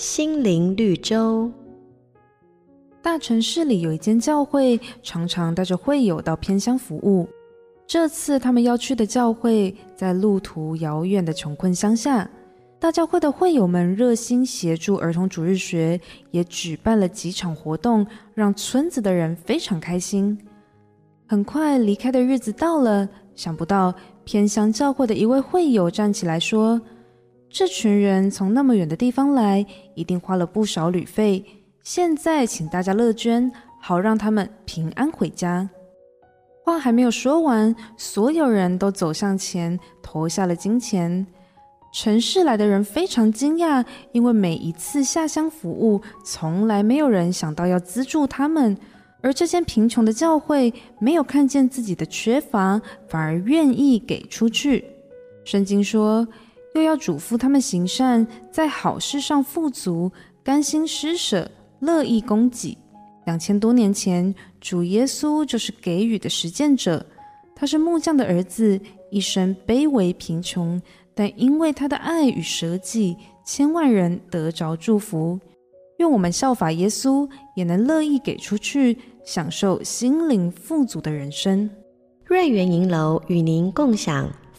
心灵绿洲。大城市里有一间教会，常常带着会友到偏乡服务。这次他们要去的教会在路途遥远的穷困乡下。大教会的会友们热心协助儿童主日学，也举办了几场活动，让村子的人非常开心。很快离开的日子到了，想不到偏乡教会的一位会友站起来说：“这群人从那么远的地方来，一定花了不少旅费。”现在，请大家乐捐，好让他们平安回家。话还没有说完，所有人都走向前，投下了金钱。城市来的人非常惊讶，因为每一次下乡服务，从来没有人想到要资助他们。而这间贫穷的教会，没有看见自己的缺乏，反而愿意给出去。圣经说，又要嘱咐他们行善，在好事上富足，甘心施舍。乐意供给。两千多年前，主耶稣就是给予的实践者。他是木匠的儿子，一生卑微贫穷，但因为他的爱与舍己，千万人得着祝福。愿我们效法耶稣，也能乐意给出去，享受心灵富足的人生。瑞园银楼与您共享